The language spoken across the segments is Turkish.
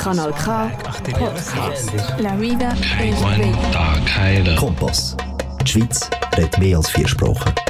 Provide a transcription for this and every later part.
Kanal K, Podcast. La Vida Kompass. Die Schweiz redet mehr als vier Sprachen.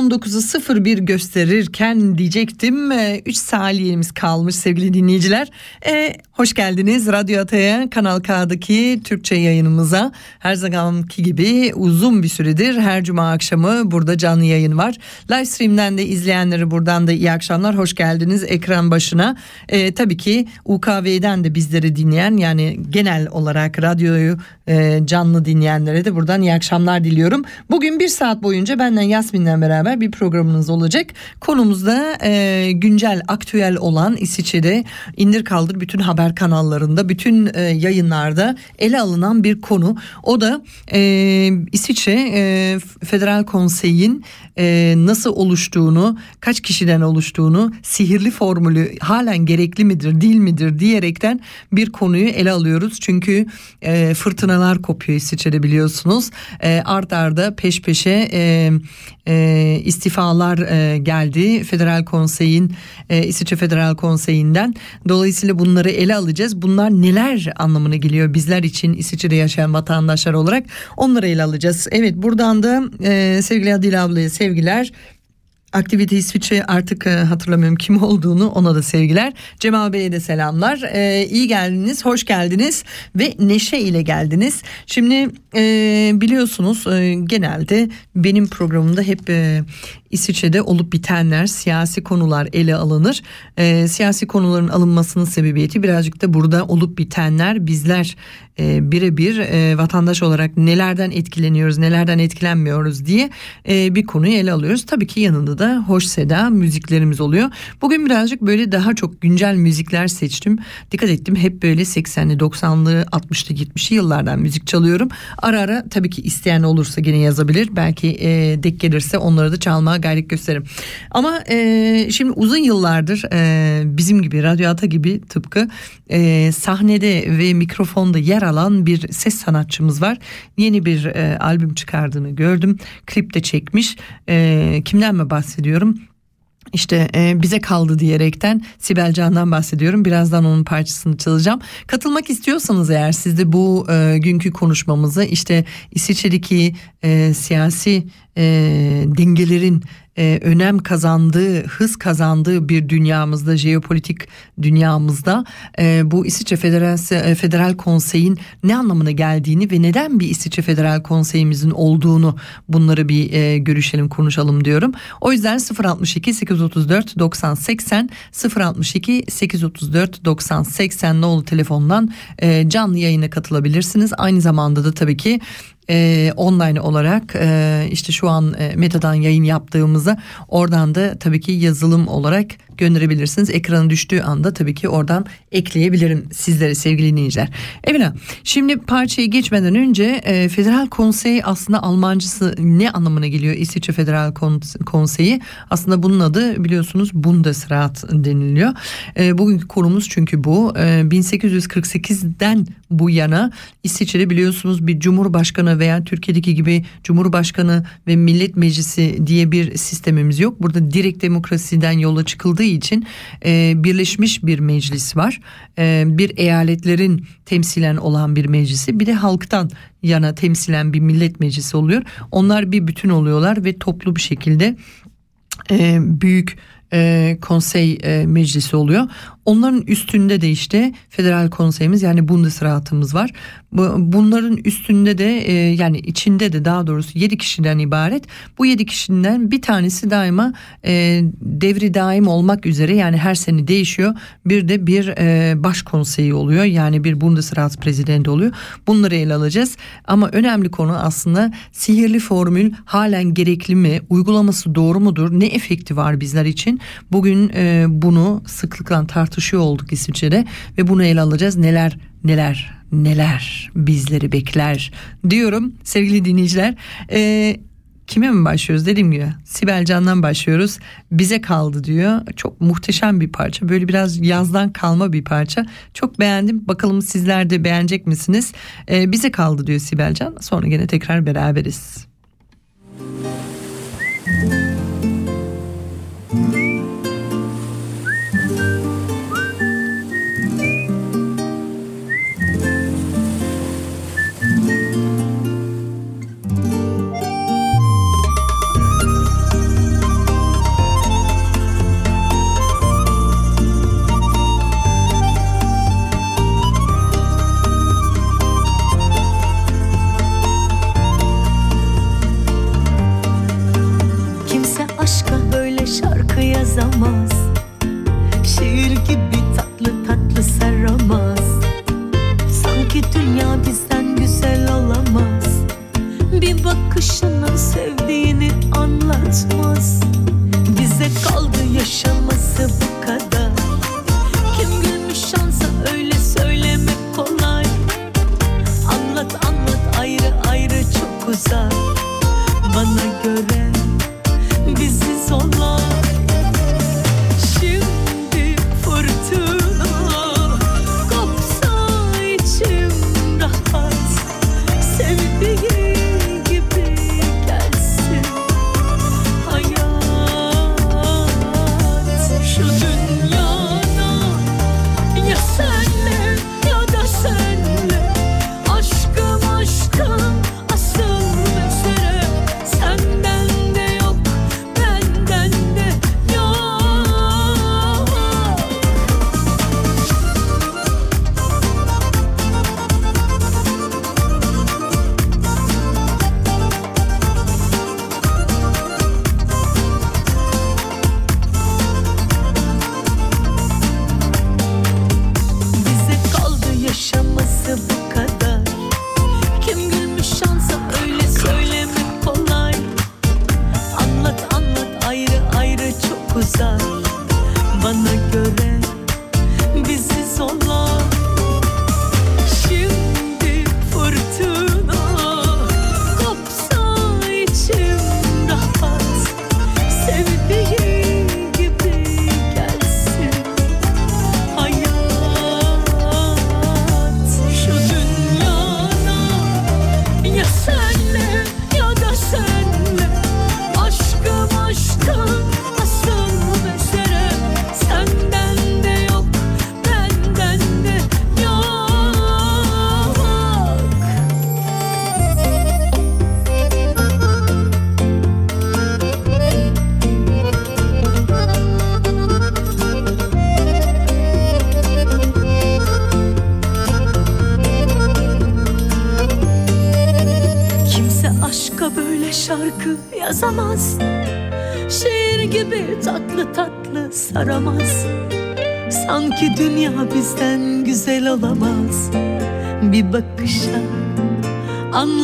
19'u 01 gösterirken diyecektim. Ee, 3 saniyemiz kalmış sevgili dinleyiciler. E, hoş geldiniz Radyo Ataya Kanal K'daki Türkçe yayınımıza. Her zamanki gibi uzun bir süredir her cuma akşamı burada canlı yayın var. Livestream'den de izleyenleri buradan da iyi akşamlar. Hoş geldiniz ekran başına. E, tabii ki UKV'den de bizleri dinleyen yani genel olarak radyoyu e, canlı dinleyenlere de buradan iyi akşamlar diliyorum. Bugün bir saat boyunca benden Yasmin'den beraber bir programınız olacak. Konumuzda e, güncel, aktüel olan İsviçre'de indir kaldır bütün haber kanallarında, bütün e, yayınlarda ele alınan bir konu. O da e, İsviçre e, Federal Konsey'in e, nasıl oluştuğunu, kaç kişiden oluştuğunu, sihirli formülü halen gerekli midir, değil midir diyerekten bir konuyu ele alıyoruz. Çünkü e, fırtınalar kopuyor İsviçre'de biliyorsunuz. E, art arda peş peşe e, e, istifalar e, geldi Federal Konsey'in e, İsviçre Federal Konsey'inden. Dolayısıyla bunları ele alacağız. Bunlar neler anlamına geliyor bizler için İsviçre'de yaşayan vatandaşlar olarak onları ele alacağız. Evet buradan da e, sevgili Adil ablaya sevgiler. Aktivite İsviçre artık e, hatırlamıyorum kim olduğunu ona da sevgiler. Cemal Bey'e de selamlar. E, iyi geldiniz, hoş geldiniz ve neşe ile geldiniz. Şimdi e, biliyorsunuz e, genelde benim programımda hep e, İsviçre'de olup bitenler, siyasi konular ele alınır. E, siyasi konuların alınmasının sebebiyeti birazcık da burada olup bitenler bizler e, birebir e, vatandaş olarak nelerden etkileniyoruz, nelerden etkilenmiyoruz diye e, bir konuyu ele alıyoruz. Tabii ki yanında da hoş seda müziklerimiz oluyor. Bugün birazcık böyle daha çok güncel müzikler seçtim. Dikkat ettim hep böyle 80'li, 90'lı, 60'lı, 70'li yıllardan müzik çalıyorum. Ara ara tabii ki isteyen olursa gene yazabilir. Belki e, denk gelirse onları da çalmaya gayret gösteririm. Ama e, şimdi uzun yıllardır e, bizim gibi Radyo Ata gibi tıpkı e, sahnede ve mikrofonda yer alan bir ses sanatçımız var. Yeni bir e, albüm çıkardığını gördüm. Klip de çekmiş. E, kimden mi bahsediyorum? İşte e, bize kaldı diyerekten Sibel Can'dan bahsediyorum. Birazdan onun parçasını çalacağım. Katılmak istiyorsanız eğer siz de bu e, günkü konuşmamızı işte İsviçre'deki e, siyasi e, dengelerin e, önem kazandığı, hız kazandığı bir dünyamızda, jeopolitik dünyamızda e, bu İsviçre Federal, e, Federal Konsey'in ne anlamına geldiğini ve neden bir İsviçre Federal Konsey'imizin olduğunu bunları bir e, görüşelim, konuşalım diyorum. O yüzden 062 834 90 80 062 834 90 80 nolu telefondan e, canlı yayına katılabilirsiniz. Aynı zamanda da tabii ki e, online olarak e, işte şu an e, Meta'dan yayın yaptığımızı oradan da tabii ki yazılım olarak gönderebilirsiniz. Ekranı düştüğü anda tabii ki oradan ekleyebilirim sizlere sevgili dinleyiciler. Evet şimdi parçayı geçmeden önce e, Federal Konsey aslında Almancısı ne anlamına geliyor İsviçre Federal Kon- Konseyi? Aslında bunun adı biliyorsunuz Bundesrat deniliyor. E, bugünkü konumuz çünkü bu. E, 1848'den bu yana İsviçre'de biliyorsunuz bir cumhurbaşkanı veya Türkiye'deki gibi cumhurbaşkanı ve millet meclisi diye bir sistemimiz yok. Burada direkt demokrasiden yola çıkıldığı için e, birleşmiş bir meclis var. E, bir eyaletlerin temsilen olan bir meclisi bir de halktan yana temsilen bir millet meclisi oluyor. Onlar bir bütün oluyorlar ve toplu bir şekilde e, büyük e, konsey e, meclisi oluyor. Onların üstünde de işte federal konseyimiz yani Bundesrat'ımız var. Bunların üstünde de e, yani içinde de daha doğrusu 7 kişiden ibaret. Bu 7 kişiden bir tanesi daima e, devri daim olmak üzere yani her sene değişiyor. Bir de bir e, baş konseyi oluyor yani bir Bundesrat prezidenti oluyor. Bunları ele alacağız ama önemli konu aslında sihirli formül halen gerekli mi? Uygulaması doğru mudur? Ne efekti var bizler için? Bugün bunu sıklıkla tartışıyor olduk İsviçre'de ve bunu ele alacağız. Neler neler neler bizleri bekler diyorum sevgili dinleyiciler. E, kime mi başlıyoruz? Dediğim gibi Sibel Can'dan başlıyoruz. Bize kaldı diyor. Çok muhteşem bir parça. Böyle biraz yazdan kalma bir parça. Çok beğendim. Bakalım sizler de beğenecek misiniz? Ee, bize kaldı diyor Sibel Can. Sonra gene tekrar beraberiz.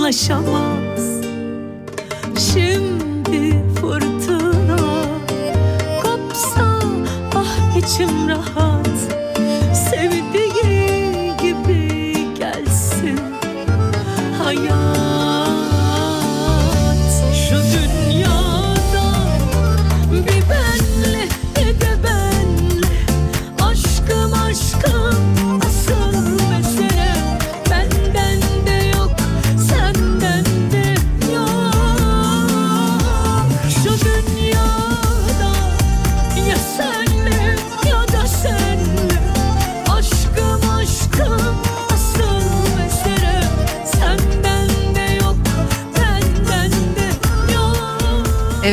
Anlaşamaz. Şimdi fırtına kopsa ah içim rahat. Sevdiği gibi gelsin hayat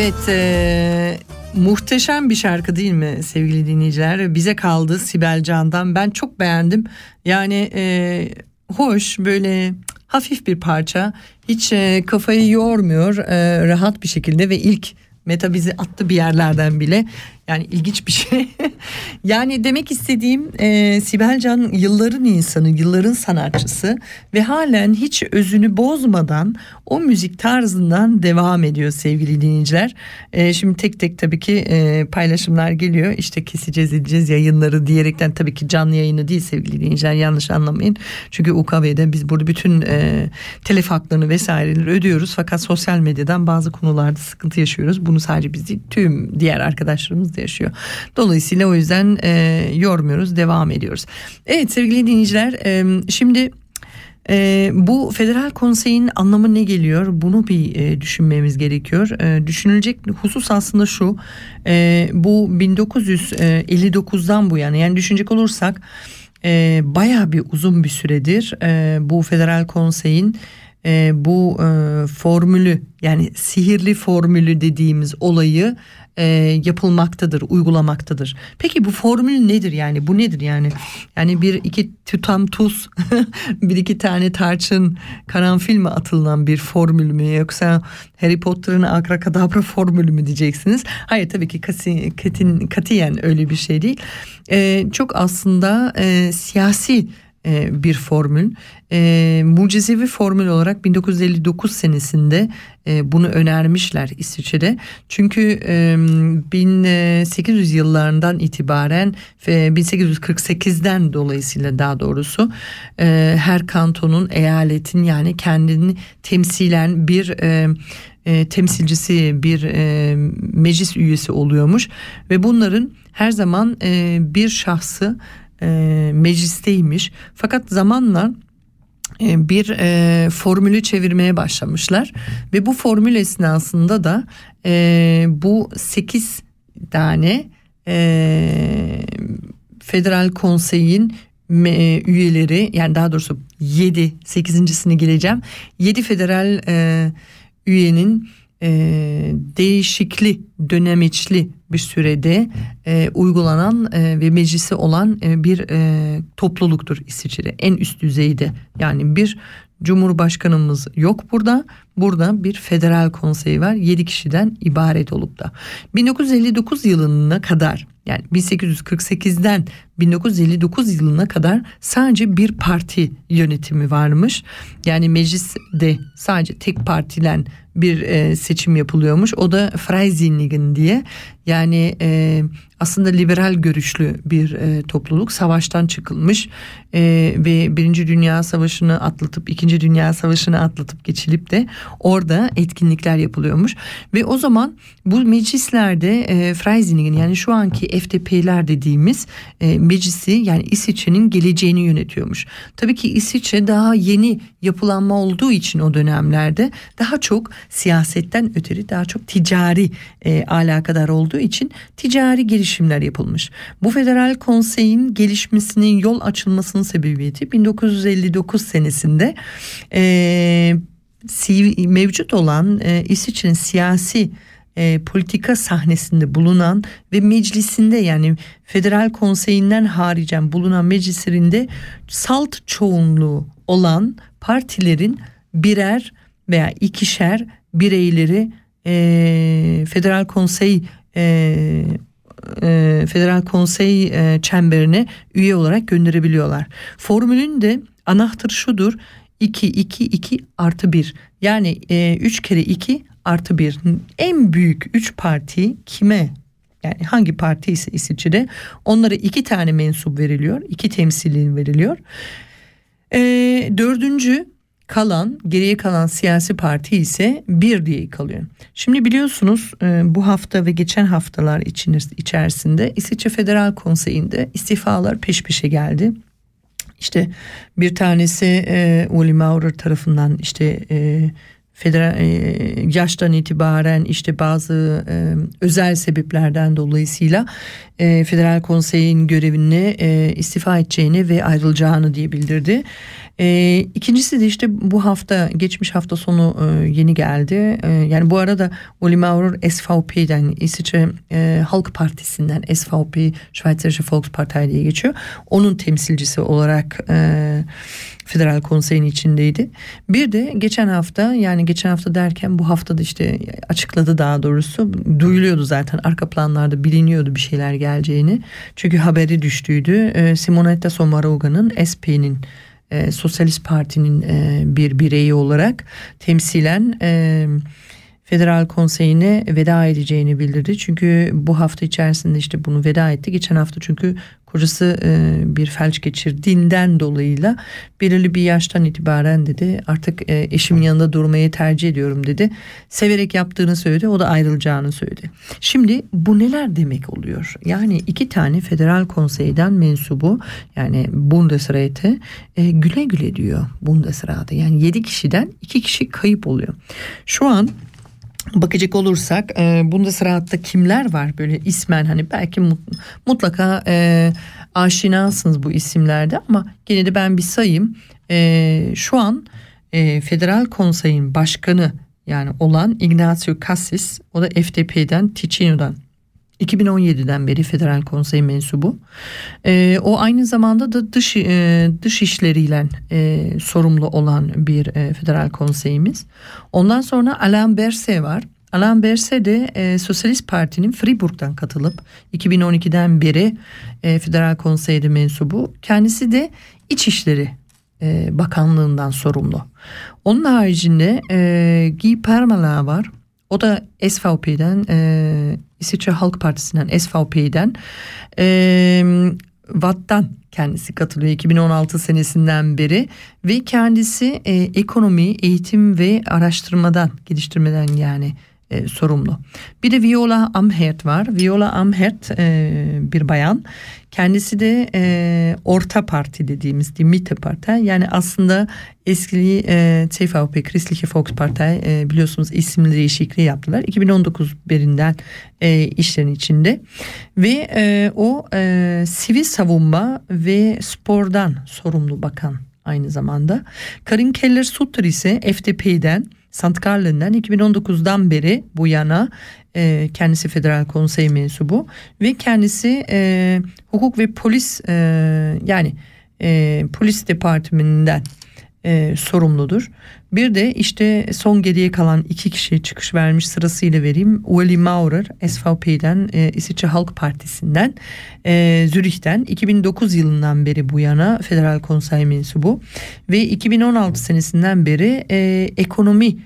Evet e, Muhteşem bir şarkı değil mi sevgili dinleyiciler? Bize kaldı Sibel Can'dan. Ben çok beğendim. Yani e, hoş böyle hafif bir parça. Hiç e, kafayı yormuyor e, rahat bir şekilde ve ilk Meta bizi attı bir yerlerden bile. Yani ilginç bir şey. yani demek istediğim e, Sibel Can yılların insanı, yılların sanatçısı ve halen hiç özünü bozmadan o müzik tarzından devam ediyor sevgili dinleyiciler. E, şimdi tek tek tabii ki e, paylaşımlar geliyor. İşte keseceğiz edeceğiz yayınları diyerekten tabii ki canlı yayını değil sevgili dinleyiciler yanlış anlamayın. Çünkü UKV'den biz burada bütün e, telef haklarını vesaireleri ödüyoruz. Fakat sosyal medyadan bazı konularda sıkıntı yaşıyoruz. Bunu sadece biz değil tüm diğer arkadaşlarımız da yaşıyor. Dolayısıyla o yüzden e, yormuyoruz devam ediyoruz. Evet sevgili dinleyiciler e, şimdi e, bu federal konseyin anlamı ne geliyor? Bunu bir e, düşünmemiz gerekiyor. E, düşünülecek husus aslında şu. E, bu 1959'dan bu yana yani düşünecek olursak e, baya bir uzun bir süredir e, bu federal konseyin e, bu e, formülü yani sihirli formülü dediğimiz olayı e, yapılmaktadır, uygulamaktadır. Peki bu formül nedir yani? Bu nedir yani? Yani bir iki tutam tuz, bir iki tane tarçın, karanfil mi atılan bir formül mü yoksa Harry Potter'ın akrakadabra formülü mü diyeceksiniz? Hayır tabii ki katin, katiyen öyle bir şey değil. E, çok aslında e, siyasi e, bir formül. E, mucizevi formül olarak 1959 senesinde e, bunu önermişler İsviçre'de. Çünkü e, 1800 yıllarından itibaren ve 1848'den dolayısıyla daha doğrusu e, her kantonun eyaletin yani kendini temsilen bir e, e, temsilcisi bir e, meclis üyesi oluyormuş ve bunların her zaman e, bir şahsı e, meclisteymiş. Fakat zamanla e, bir e, formülü çevirmeye başlamışlar ve bu formül esnasında da e, bu 8 tane e, federal konseyin e, üyeleri yani daha doğrusu 7 8.sini geleceğim 7 federal e, üyenin e, değişikli dönemeçli bir sürede e, uygulanan e, ve meclisi olan e, bir e, topluluktur İsviçre en üst düzeyde yani bir Cumhurbaşkanımız yok burada. Burada bir federal konsey var. 7 kişiden ibaret olup da. 1959 yılına kadar yani 1848'den 1959 yılına kadar sadece bir parti yönetimi varmış. Yani mecliste sadece tek partilen bir e, seçim yapılıyormuş. O da Freisinnigen diye. Yani e, aslında liberal görüşlü bir e, topluluk savaştan çıkılmış e, ve Birinci Dünya Savaşı'nı atlatıp İkinci Dünya Savaşı'nı atlatıp geçilip de orada etkinlikler yapılıyormuş ve o zaman bu meclislerde e, Freisinnigen yani şu anki FDP'ler dediğimiz e, meclisi yani İsviçre'nin geleceğini yönetiyormuş. Tabii ki İsviçre daha yeni yapılanma olduğu için o dönemlerde daha çok siyasetten öteri daha çok ticari e, alakadar olduğu için ticari girişimler yapılmış. Bu federal konseyin gelişmesinin yol açılmasının sebebiyeti 1959 senesinde e, mevcut olan e, İsviçre'nin siyasi e, politika sahnesinde bulunan ve meclisinde yani federal konseyinden haricen bulunan meclislerinde salt çoğunluğu olan partilerin birer veya ikişer bireyleri e, federal konsey e, e, federal konsey e, çemberine üye olarak gönderebiliyorlar. Formülün de anahtarı şudur 2 2 2 artı 1 yani e, 3 kere 2 artı 1 en büyük 3 parti kime yani hangi parti ise İsviçre'de onlara iki tane mensup veriliyor iki temsilin veriliyor. E, dördüncü kalan geriye kalan siyasi parti ise bir diye kalıyor. Şimdi biliyorsunuz e, bu hafta ve geçen haftalar içerisinde İsviçre Federal Konseyi'nde istifalar peş peşe geldi. İşte bir tanesi e, Uli Maurer tarafından işte e, federal e, yaştan itibaren işte bazı e, özel sebeplerden dolayısıyla e, federal konseyin görevini e, istifa edeceğini ve ayrılacağını diye bildirdi. E, ikincisi de işte bu hafta geçmiş hafta sonu e, yeni geldi. E, yani bu arada Uli Maurer SVP'den İsviçre e, Halk Partisi'nden SVP Schweizerische Volkspartei diye geçiyor. Onun temsilcisi olarak e, Federal Konsey'in içindeydi. Bir de geçen hafta yani geçen hafta derken bu hafta da işte açıkladı daha doğrusu duyuluyordu zaten arka planlarda biliniyordu bir şeyler geleceğini. Çünkü haberi düştüydü. E, Simonetta Sommaruga'nın SP'nin e, Sosyalist Parti'nin e, bir bireyi olarak temsilen e, Federal Konseyi'ne veda edeceğini bildirdi. Çünkü bu hafta içerisinde işte bunu veda etti. Geçen hafta çünkü kocası e, bir felç geçirdiğinden dolayıyla belirli bir yaştan itibaren dedi artık e, eşimin yanında durmayı tercih ediyorum dedi. Severek yaptığını söyledi o da ayrılacağını söyledi. Şimdi bu neler demek oluyor? Yani iki tane federal konseyden mensubu yani Bundesrat'e e, güle güle diyor Bundesrat'a. Yani yedi kişiden iki kişi kayıp oluyor. Şu an bakacak olursak e, Bundesrat'ta kimler var böyle ismen hani belki mutlaka e, aşinasınız bu isimlerde ama gene de ben bir sayayım. E, şu an e, Federal Konsey'in başkanı yani olan Ignacio Cassis o da FDP'den Ticino'dan 2017'den beri Federal Konsey mensubu. E, o aynı zamanda da dış e, dış işleriyle e, sorumlu olan bir e, Federal Konseyimiz. Ondan sonra Alain Berset var. Alain Berset de e, Sosyalist Parti'nin Fribourg'dan katılıp 2012'den beri e, Federal Konsey'de mensubu. Kendisi de İçişleri e, Bakanlığından sorumlu. Onun haricinde e, Guy Parmelin var. O da SVP'den e, İsviçre Halk Partisi'nden SVP'den e, Watt'tan kendisi katılıyor 2016 senesinden beri. Ve kendisi e, ekonomi, eğitim ve araştırmadan, geliştirmeden yani e, sorumlu. Bir de Viola Amherd var. Viola Amherd e, bir bayan. Kendisi de e, Orta Parti dediğimiz die Mitte Parti. Yani aslında eski e, CVP Christliche Volkspartei e, biliyorsunuz isimli değişikliği yaptılar. 2019 berinden e, işlerin içinde. Ve e, o e, sivil savunma ve spordan sorumlu bakan aynı zamanda. Karin Keller Sutter ise FDP'den Sant Gallen'den 2019'dan beri bu yana e, kendisi federal konsey mensubu ve kendisi e, hukuk ve polis e, yani e, polis departmanından e, sorumludur. Bir de işte son geriye kalan iki kişi çıkış vermiş sırasıyla vereyim. Ueli Maurer SVP'den e, İsviçre Halk Partisi'nden e, Zürih'ten. 2009 yılından beri bu yana federal konsey mensubu. Ve 2016 senesinden beri e, ekonomi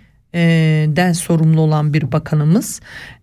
den sorumlu olan bir bakanımız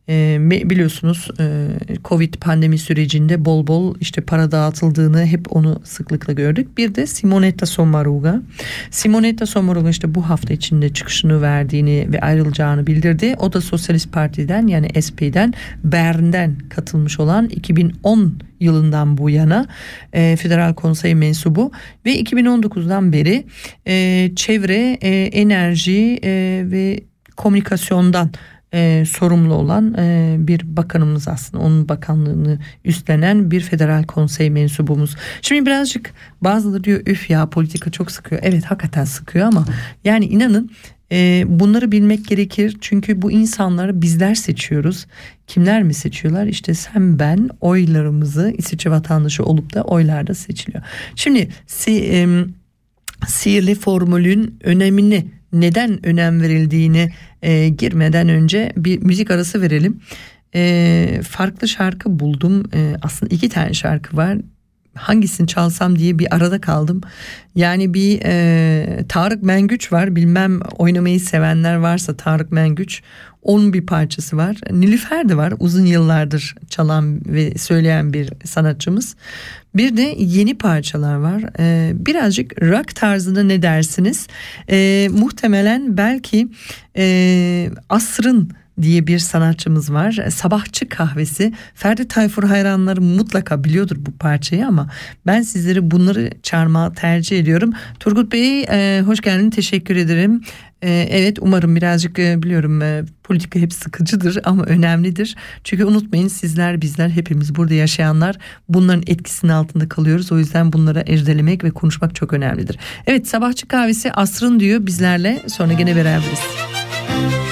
e, biliyorsunuz e, Covid pandemi sürecinde bol bol işte para dağıtıldığını hep onu sıklıkla gördük. Bir de Simonetta Sommaruga. Simonetta Sommaruga işte bu hafta içinde çıkışını verdiğini ve ayrılacağını bildirdi. O da Sosyalist Parti'den yani SP'den Bern'den katılmış olan 2010 yılından bu yana e, Federal Konsey mensubu ve 2019'dan beri e, çevre, e, enerji e, ve komünikasyondan e, sorumlu olan e, bir bakanımız aslında onun bakanlığını üstlenen bir federal konsey mensubumuz. Şimdi birazcık bazıları diyor üf ya politika çok sıkıyor. Evet hakikaten sıkıyor ama yani inanın e, bunları bilmek gerekir. Çünkü bu insanları bizler seçiyoruz. Kimler mi seçiyorlar? İşte sen ben oylarımızı İsviçre vatandaşı olup da oylarda seçiliyor. Şimdi si, e, sihirli formülün önemini neden önem verildiğini e, girmeden önce bir müzik arası verelim. E, farklı şarkı buldum. E, aslında iki tane şarkı var. Hangisini çalsam diye bir arada kaldım. Yani bir e, Tarık Mengüç var. Bilmem oynamayı sevenler varsa Tarık Mengüç. Onun bir parçası var. Nilüfer de var. Uzun yıllardır çalan ve söyleyen bir sanatçımız. Bir de yeni parçalar var. Ee, birazcık rock tarzında ne dersiniz? Ee, muhtemelen belki e, asrın diye bir sanatçımız var. Sabahçı kahvesi. Ferdi Tayfur hayranları mutlaka biliyordur bu parçayı ama ben sizleri bunları çağırma tercih ediyorum. Turgut Bey e, hoş geldin teşekkür ederim. E, evet umarım birazcık e, biliyorum e, politika hep sıkıcıdır ama önemlidir. Çünkü unutmayın sizler bizler hepimiz burada yaşayanlar bunların etkisinin altında kalıyoruz. O yüzden bunlara erdelemek ve konuşmak çok önemlidir. Evet sabahçı kahvesi asrın diyor bizlerle sonra gene beraberiz. Sevgilim,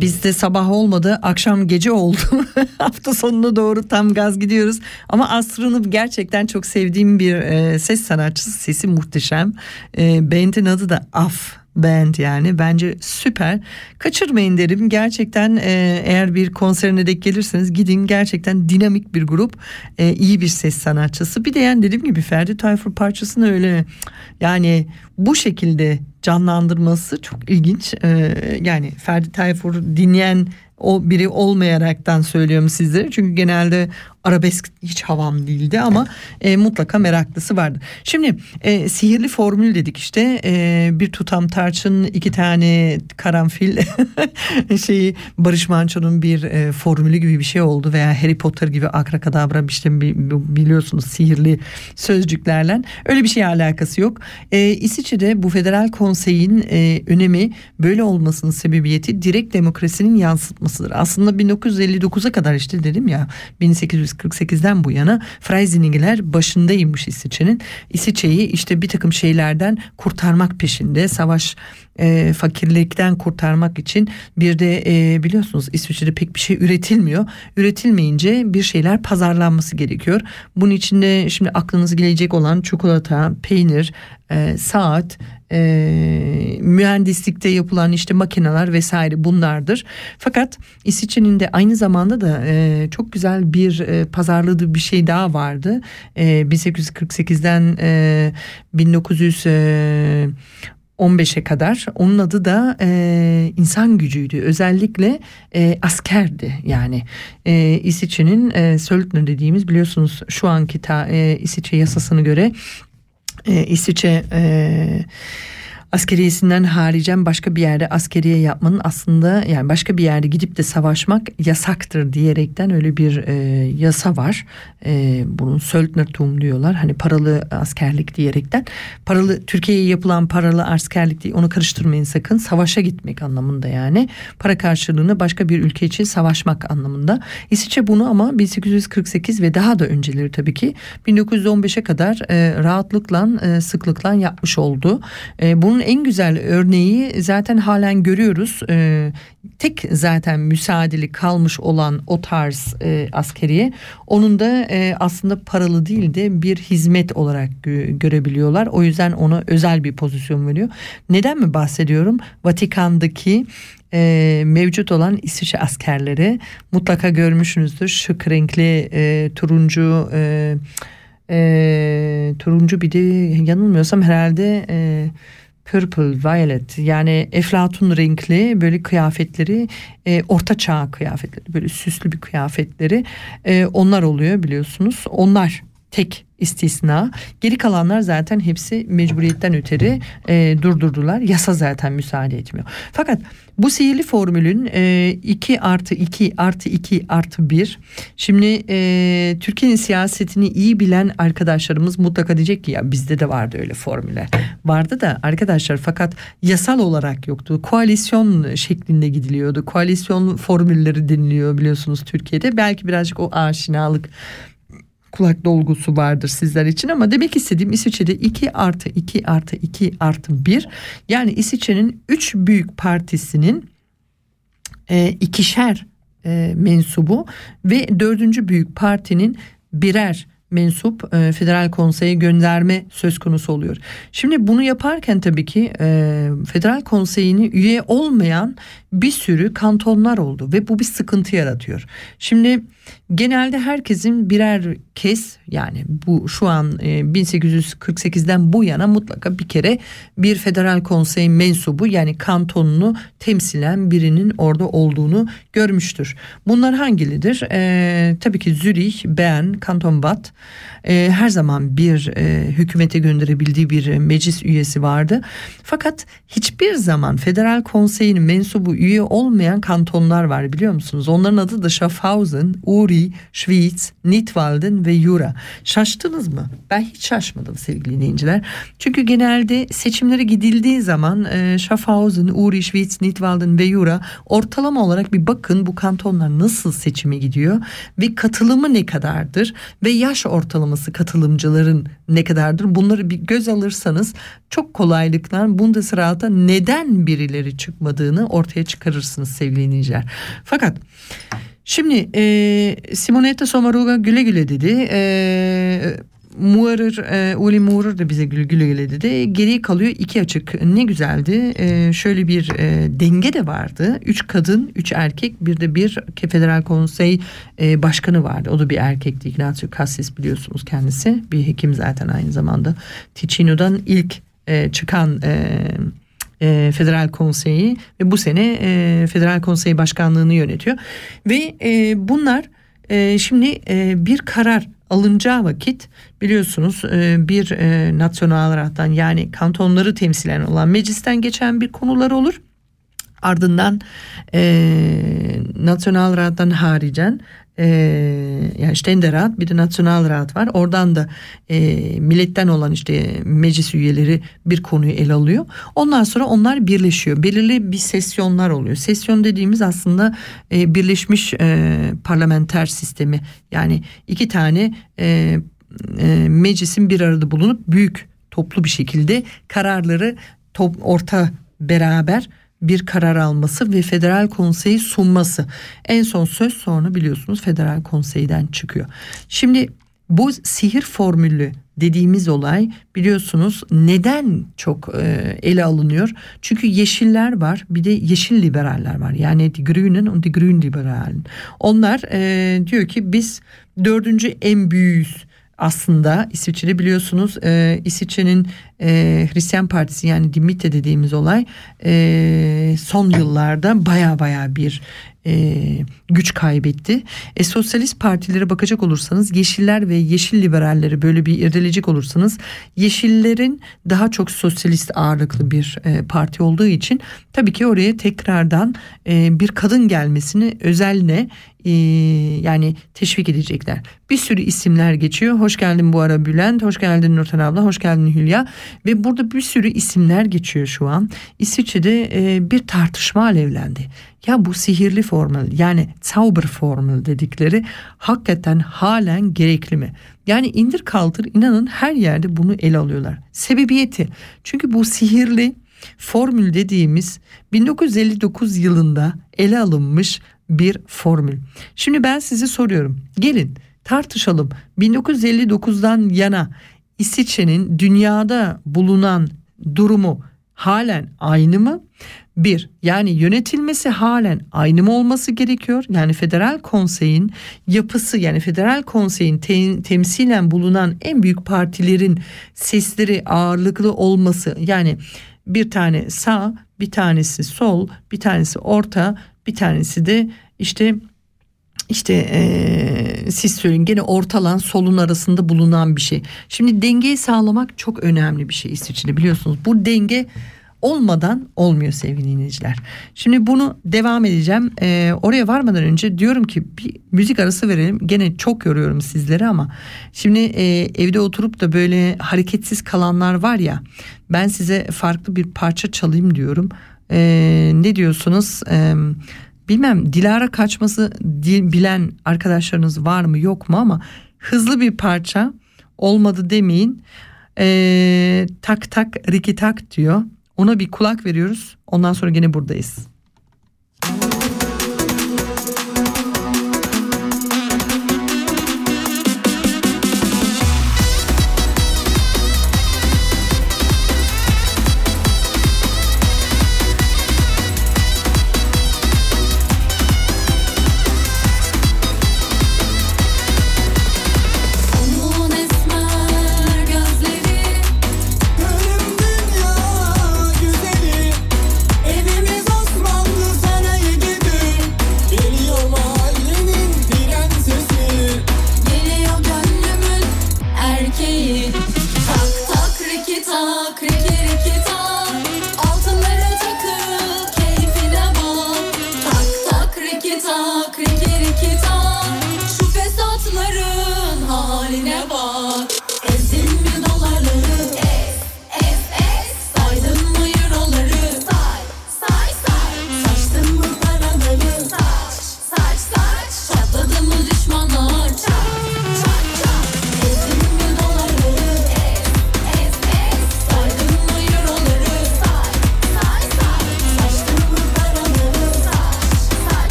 Bizde sabah olmadı akşam gece oldu. Hafta sonuna doğru tam gaz gidiyoruz. Ama Asrı'nı gerçekten çok sevdiğim bir e, ses sanatçısı sesi muhteşem. E, bandin adı da Af band yani. Bence süper. Kaçırmayın derim. Gerçekten e, eğer bir konserine denk gelirseniz gidin. Gerçekten dinamik bir grup. E, iyi bir ses sanatçısı. Bir de yani dediğim gibi Ferdi Tayfur parçasını öyle yani bu şekilde canlandırması çok ilginç. E, yani Ferdi Tayfur dinleyen o biri olmayaraktan söylüyorum sizlere. Çünkü genelde arabesk hiç havam değildi ama e, mutlaka meraklısı vardı. Şimdi e, sihirli formül dedik işte e, bir tutam tarçın iki tane karanfil şeyi Barış Manço'nun bir e, formülü gibi bir şey oldu veya Harry Potter gibi akrakadabra işte biliyorsunuz sihirli sözcüklerle öyle bir şey alakası yok. E, İsviçre'de bu federal konseyin e, önemi böyle olmasının sebebiyeti direkt demokrasinin yansıtmasıdır. Aslında 1959'a kadar işte dedim ya 1800 1948'den bu yana Freisiningiler başındaymış İsviçre'nin. İsviçre'yi işte bir takım şeylerden kurtarmak peşinde savaş e, fakirlikten kurtarmak için bir de e, biliyorsunuz İsviçre'de pek bir şey üretilmiyor. Üretilmeyince bir şeyler pazarlanması gerekiyor. Bunun içinde şimdi aklınıza gelecek olan çikolata, peynir, e, saat, e, mühendislikte yapılan işte makineler vesaire bunlardır. Fakat İsviçre'nin de aynı zamanda da e, çok güzel bir e, pazarladığı bir şey daha vardı. E, 1848'den e, 1900 e, 15'e kadar onun adı da e, insan gücüydü özellikle e, askerdi yani e, İsviçre'nin e, Söldner dediğimiz biliyorsunuz şu anki ta, e, İsviçre yasasını göre e, İsviçre e, askeriyesinden haricen başka bir yerde askeriye yapmanın aslında yani başka bir yerde gidip de savaşmak yasaktır diyerekten öyle bir e, yasa var. E, bunun Söldnertum diyorlar. Hani paralı askerlik diyerekten. Paralı Türkiye'ye yapılan paralı askerlik değil onu karıştırmayın sakın. Savaşa gitmek anlamında yani. Para karşılığını başka bir ülke için savaşmak anlamında. İsviçre bunu ama 1848 ve daha da önceleri tabii ki 1915'e kadar e, rahatlıkla e, sıklıkla yapmış oldu. E, bunun bunun en güzel örneği zaten halen görüyoruz. Ee, tek zaten müsaadeli kalmış olan o tarz e, askeriye onun da e, aslında paralı değil de bir hizmet olarak gö- görebiliyorlar. O yüzden ona özel bir pozisyon veriyor. Neden mi bahsediyorum? Vatikan'daki e, mevcut olan İsviçre askerleri mutlaka görmüşsünüzdür. Şık renkli e, turuncu e, e, turuncu bir de yanılmıyorsam herhalde e, purple, violet yani eflatun renkli böyle kıyafetleri e, orta çağ kıyafetleri böyle süslü bir kıyafetleri e, onlar oluyor biliyorsunuz. Onlar tek istisna. Geri kalanlar zaten hepsi mecburiyetten öteri e, durdurdular. Yasa zaten müsaade etmiyor. Fakat bu sihirli formülün e, 2 artı 2 artı 2 artı 1. Şimdi e, Türkiye'nin siyasetini iyi bilen arkadaşlarımız mutlaka diyecek ki ya bizde de vardı öyle formüller. Vardı da arkadaşlar fakat yasal olarak yoktu. Koalisyon şeklinde gidiliyordu. Koalisyon formülleri deniliyor biliyorsunuz Türkiye'de. Belki birazcık o aşinalık kulak dolgusu vardır sizler için ama demek istediğim İsviçre'de 2 artı 2 artı 2 artı 1 yani İsviçre'nin 3 büyük partisinin e, ikişer e, mensubu ve dördüncü büyük partinin birer mensup e, federal konseye gönderme söz konusu oluyor. Şimdi bunu yaparken tabii ki e, federal konseyini üye olmayan bir sürü kantonlar oldu ve bu bir sıkıntı yaratıyor. Şimdi genelde herkesin birer kez yani bu şu an e, 1848'den bu yana mutlaka bir kere bir federal konsey mensubu yani kantonunu temsilen birinin orada olduğunu görmüştür. Bunlar hangilidir? E, tabii ki Zürich, Bern, Kanton Bat e, her zaman bir e, hükümete gönderebildiği bir meclis üyesi vardı. Fakat hiçbir zaman federal konseyin mensubu üye olmayan kantonlar var biliyor musunuz? Onların adı da Schaffhausen, Uri, Schwyz, Nidwalden ve Yura. Şaştınız mı? Ben hiç şaşmadım sevgili dinleyiciler. Çünkü genelde seçimlere gidildiği zaman e, Schaffhausen, Uri, Schwyz, Nidwalden ve Yura ortalama olarak bir bakın bu kantonlar nasıl seçime gidiyor ve katılımı ne kadardır ve yaş ortalaması katılımcıların ne kadardır bunları bir göz alırsanız çok kolaylıkla Bundesrat'a neden birileri çıkmadığını ortaya çıkarırsınız sevgili dinleyiciler. Fakat şimdi e, Simonetta Sommaruga güle güle dedi. E, Muarer, e, Uli Muarer da bize güle güle dedi. Geriye kalıyor iki açık. Ne güzeldi. E, şöyle bir e, denge de vardı. Üç kadın, üç erkek. Bir de bir Federal Konsey e, başkanı vardı. O da bir erkekti. Ignacio Cassis biliyorsunuz kendisi. Bir hekim zaten aynı zamanda. Ticino'dan ilk e, çıkan... E, e, Federal Konseyi ve bu sene e, Federal Konsey Başkanlığını yönetiyor ve e, bunlar e, şimdi e, bir karar alınacağı vakit biliyorsunuz e, bir e, nasyonal rahattan yani kantonları temsilen olan meclisten geçen bir konular olur. Ardından e, nasyonal rahattan haricen e, yani Ständerat bir de Nasyonal Rahat var. Oradan da e, milletten olan işte meclis üyeleri bir konuyu ele alıyor. Ondan sonra onlar birleşiyor. Belirli bir sesyonlar oluyor. Sesyon dediğimiz aslında e, birleşmiş e, parlamenter sistemi. Yani iki tane e, e, meclisin bir arada bulunup büyük toplu bir şekilde kararları top, orta beraber bir karar alması ve federal konseyi sunması. En son söz sonra biliyorsunuz federal konseyden çıkıyor. Şimdi bu sihir formülü dediğimiz olay biliyorsunuz neden çok e, ele alınıyor? Çünkü yeşiller var bir de yeşil liberaller var. Yani die Grünen und die Grün Liberalen. Onlar e, diyor ki biz dördüncü en büyüğüz aslında İsviçre'de biliyorsunuz e, İsviçre'nin e, Hristiyan Partisi yani Dimite dediğimiz olay e, son yıllarda baya baya bir e, güç kaybetti. E, sosyalist partilere bakacak olursanız Yeşiller ve Yeşil Liberalleri böyle bir irdeleyecek olursanız Yeşillerin daha çok sosyalist ağırlıklı bir e, parti olduğu için tabii ki oraya tekrardan e, bir kadın gelmesini özelne e, yani teşvik edecekler. Bir sürü isimler geçiyor. Hoş geldin bu ara Bülent, hoş geldin Nurten abla, hoş geldin Hülya. Ve burada bir sürü isimler geçiyor şu an. İsviçre'de e, bir tartışma alevlendi. Ya bu sihirli formül yani Zauber formül dedikleri hakikaten halen gerekli mi? Yani indir kaldır inanın her yerde bunu ele alıyorlar. Sebebiyeti çünkü bu sihirli formül dediğimiz 1959 yılında ele alınmış bir formül. Şimdi ben size soruyorum. Gelin tartışalım. 1959'dan yana İsviçre'nin dünyada bulunan durumu halen aynı mı? Bir, yani yönetilmesi halen aynı mı olması gerekiyor? Yani federal konseyin yapısı yani federal konseyin te- temsilen bulunan en büyük partilerin sesleri ağırlıklı olması yani bir tane sağ, bir tanesi sol, bir tanesi orta, bir tanesi de işte işte e, siz söyleyin gene ortalan solun arasında bulunan bir şey. Şimdi dengeyi sağlamak çok önemli bir şey İsviçre'de biliyorsunuz. Bu denge olmadan olmuyor sevgili dinleyiciler. Şimdi bunu devam edeceğim. Ee, oraya varmadan önce diyorum ki bir müzik arası verelim. Gene çok yoruyorum sizleri ama şimdi e, evde oturup da böyle hareketsiz kalanlar var ya. Ben size farklı bir parça çalayım diyorum. Ee, ne diyorsunuz? Ee, bilmem Dilara kaçması dil, bilen arkadaşlarınız var mı yok mu ama hızlı bir parça olmadı demeyin. Ee, tak tak riki tak diyor. Ona bir kulak veriyoruz. Ondan sonra gene buradayız.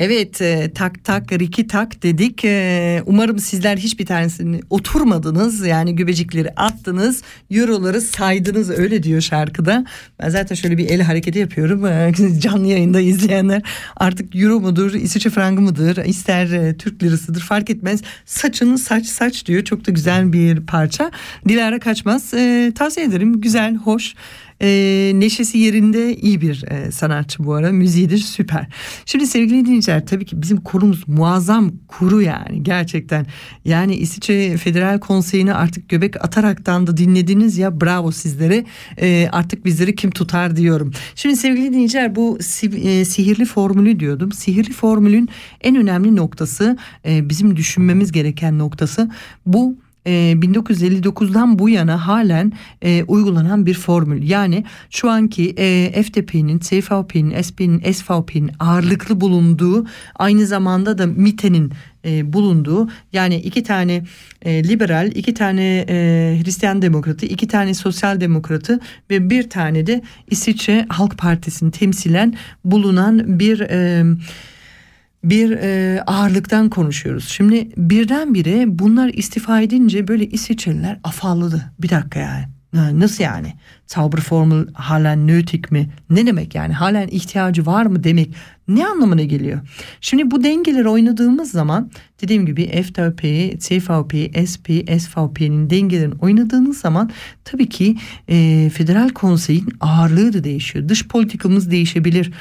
Evet e, tak tak riki tak dedik. E, umarım sizler hiçbir tanesini oturmadınız. Yani gübecikleri attınız. Euroları saydınız öyle diyor şarkıda. Ben zaten şöyle bir el hareketi yapıyorum. E, canlı yayında izleyenler artık euro mudur, İsviçre frangı mıdır, ister e, Türk lirasıdır fark etmez. Saçını saç saç diyor. Çok da güzel bir parça. Dilara Kaçmaz. E, tavsiye ederim. Güzel, hoş. E, neşesi yerinde iyi bir e, sanatçı bu ara. Müziğidir süper. Şimdi sevgili dinleyiciler tabii ki bizim kurumuz muazzam kuru yani gerçekten. Yani İsviçre Federal Konseyi'ni artık göbek ataraktan da dinlediniz ya bravo sizlere. E, artık bizleri kim tutar diyorum. Şimdi sevgili dinleyiciler bu e, sihirli formülü diyordum. Sihirli formülün en önemli noktası e, bizim düşünmemiz gereken noktası bu e, 1959'dan bu yana halen e, uygulanan bir formül. Yani şu anki e, FDP'nin, CVP'nin, SP'nin, SVP'nin ağırlıklı bulunduğu aynı zamanda da MITE'nin e, bulunduğu yani iki tane e, liberal, iki tane e, Hristiyan demokratı, iki tane sosyal demokratı ve bir tane de İsviçre Halk Partisi'ni temsilen bulunan bir e, bir e, ağırlıktan konuşuyoruz. Şimdi birdenbire bunlar istifa edince böyle İsviçreliler afalladı. Bir dakika yani. Nasıl yani? Zauberformel halen nötig mi? Ne demek yani? Halen ihtiyacı var mı demek? Ne anlamına geliyor? Şimdi bu dengeleri oynadığımız zaman dediğim gibi FDP, CVP, SP, SVP'nin dengelerini oynadığınız zaman tabii ki e, Federal Konsey'in ağırlığı da değişiyor. Dış politikamız değişebilir.